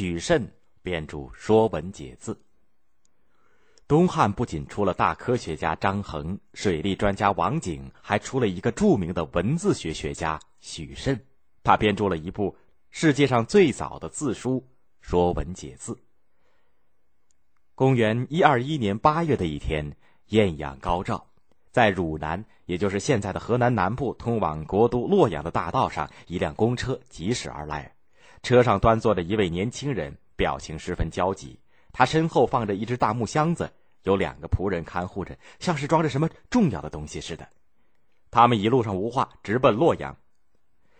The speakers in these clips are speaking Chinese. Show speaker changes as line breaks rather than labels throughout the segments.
许慎编著《说文解字》。东汉不仅出了大科学家张衡、水利专家王景，还出了一个著名的文字学学家许慎。他编著了一部世界上最早的字书《说文解字》。公元一二一年八月的一天，艳阳高照，在汝南，也就是现在的河南南部，通往国都洛阳的大道上，一辆公车疾驶而来，车上端坐着一位年轻人，表情十分焦急。他身后放着一只大木箱子，有两个仆人看护着，像是装着什么重要的东西似的。他们一路上无话，直奔洛阳。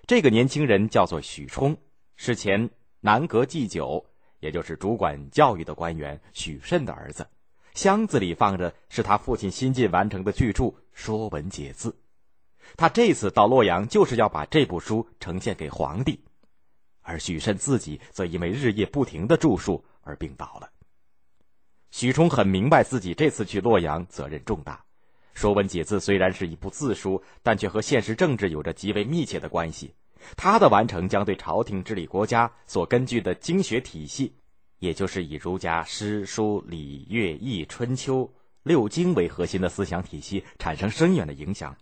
这个年轻人叫做许冲，是前南阁祭酒，也就是主管教育的官员许慎的儿子。箱子里放着是他父亲新近完成的巨著《说文解字》。他这次到洛阳就是要把这部书呈现给皇帝，而许慎自己则因为日夜不停的著述而病倒了。许冲很明白自己这次去洛阳责任重大，《说文解字》虽然是一部字书，但却和现实政治有着极为密切的关系。它的完成将对朝廷治理国家所根据的经学体系，也就是以儒家诗书礼乐易春秋六经为核心的思想体系产生深远的影响。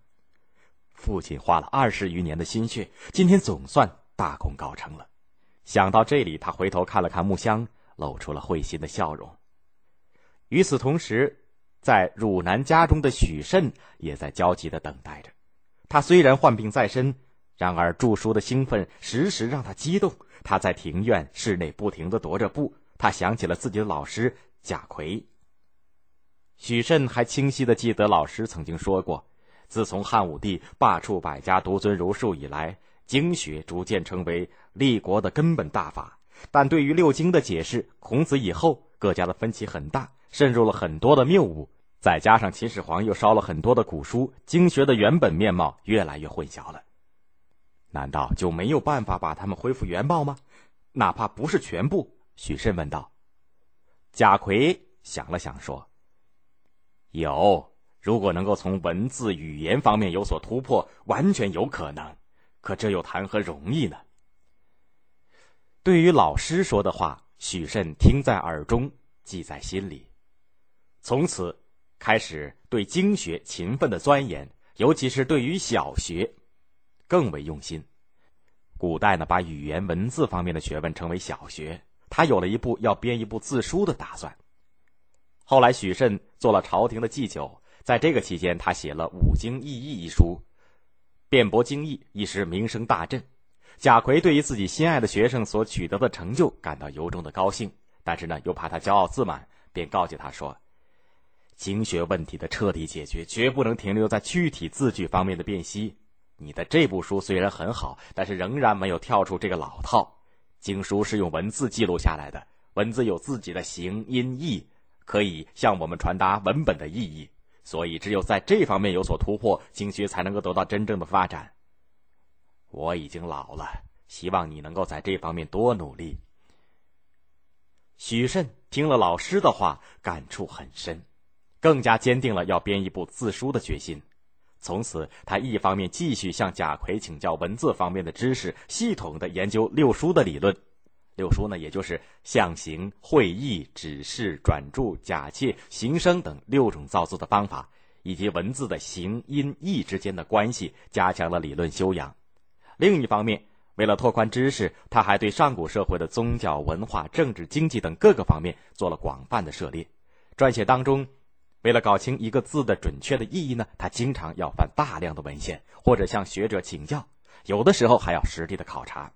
父亲花了二十余年的心血，今天总算大功告成了。想到这里，他回头看了看木箱，露出了会心的笑容。与此同时，在汝南家中的许慎也在焦急的等待着。他虽然患病在身。然而，著书的兴奋时时让他激动。他在庭院室内不停的踱着步。他想起了自己的老师贾逵。许慎还清晰的记得老师曾经说过：“自从汉武帝罢黜百家，独尊儒术以来，经学逐渐成为立国的根本大法。但对于六经的解释，孔子以后各家的分歧很大，渗入了很多的谬误。再加上秦始皇又烧了很多的古书，经学的原本面貌越来越混淆了。”难道就没有办法把他们恢复原貌吗？哪怕不是全部？许慎问道。贾逵想了想说：“有，如果能够从文字语言方面有所突破，完全有可能。可这又谈何容易呢？”对于老师说的话，许慎听在耳中，记在心里，从此开始对经学勤奋的钻研，尤其是对于小学。更为用心。古代呢，把语言文字方面的学问称为小学。他有了一部要编一部字书的打算。后来，许慎做了朝廷的祭酒，在这个期间，他写了《五经异义》一书，辩驳经义，一时名声大振。贾逵对于自己心爱的学生所取得的成就感到由衷的高兴，但是呢，又怕他骄傲自满，便告诫他说：“经学问题的彻底解决，绝不能停留在具体字句方面的辨析。”你的这部书虽然很好，但是仍然没有跳出这个老套。经书是用文字记录下来的，文字有自己的形音义，可以向我们传达文本的意义。所以，只有在这方面有所突破，经学才能够得到真正的发展。我已经老了，希望你能够在这方面多努力。许慎听了老师的话，感触很深，更加坚定了要编一部字书的决心。从此，他一方面继续向贾逵请教文字方面的知识，系统的研究六书的理论。六书呢，也就是象形、会意、指示、转注、假借、形声等六种造字的方法，以及文字的形、音、义之间的关系，加强了理论修养。另一方面，为了拓宽知识，他还对上古社会的宗教、文化、政治、经济等各个方面做了广泛的涉猎。撰写当中。为了搞清一个字的准确的意义呢，他经常要翻大量的文献，或者向学者请教，有的时候还要实地的考察。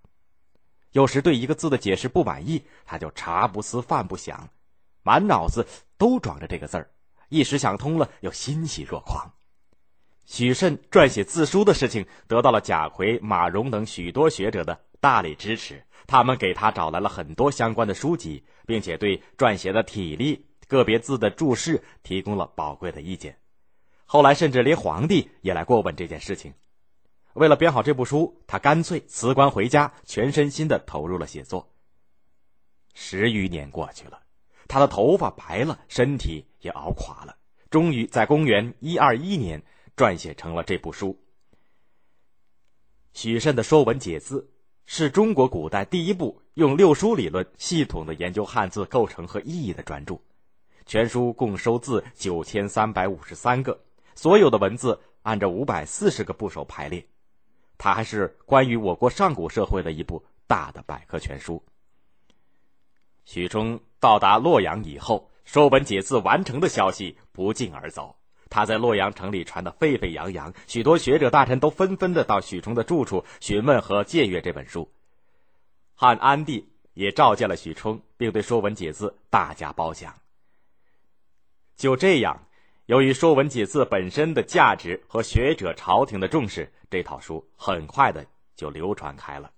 有时对一个字的解释不满意，他就茶不思饭不想，满脑子都装着这个字儿，一时想通了，又欣喜若狂。许慎撰写字书的事情得到了贾逵、马融等许多学者的大力支持，他们给他找来了很多相关的书籍，并且对撰写的体例。个别字的注释提供了宝贵的意见，后来甚至连皇帝也来过问这件事情。为了编好这部书，他干脆辞官回家，全身心的投入了写作。十余年过去了，他的头发白了，身体也熬垮了，终于在公元一二一年撰写成了这部书。许慎的《说文解字》是中国古代第一部用六书理论系统的研究汉字构成和意义的专著。全书共收字九千三百五十三个，所有的文字按照五百四十个部首排列。它还是关于我国上古社会的一部大的百科全书。许冲到达洛阳以后，《说文解字》完成的消息不胫而走，他在洛阳城里传得沸沸扬扬，许多学者大臣都纷纷的到许冲的住处询问和借阅这本书。汉安帝也召见了许冲，并对《说文解字》大加褒奖。就这样，由于《说文解字》本身的价值和学者、朝廷的重视，这套书很快的就流传开了。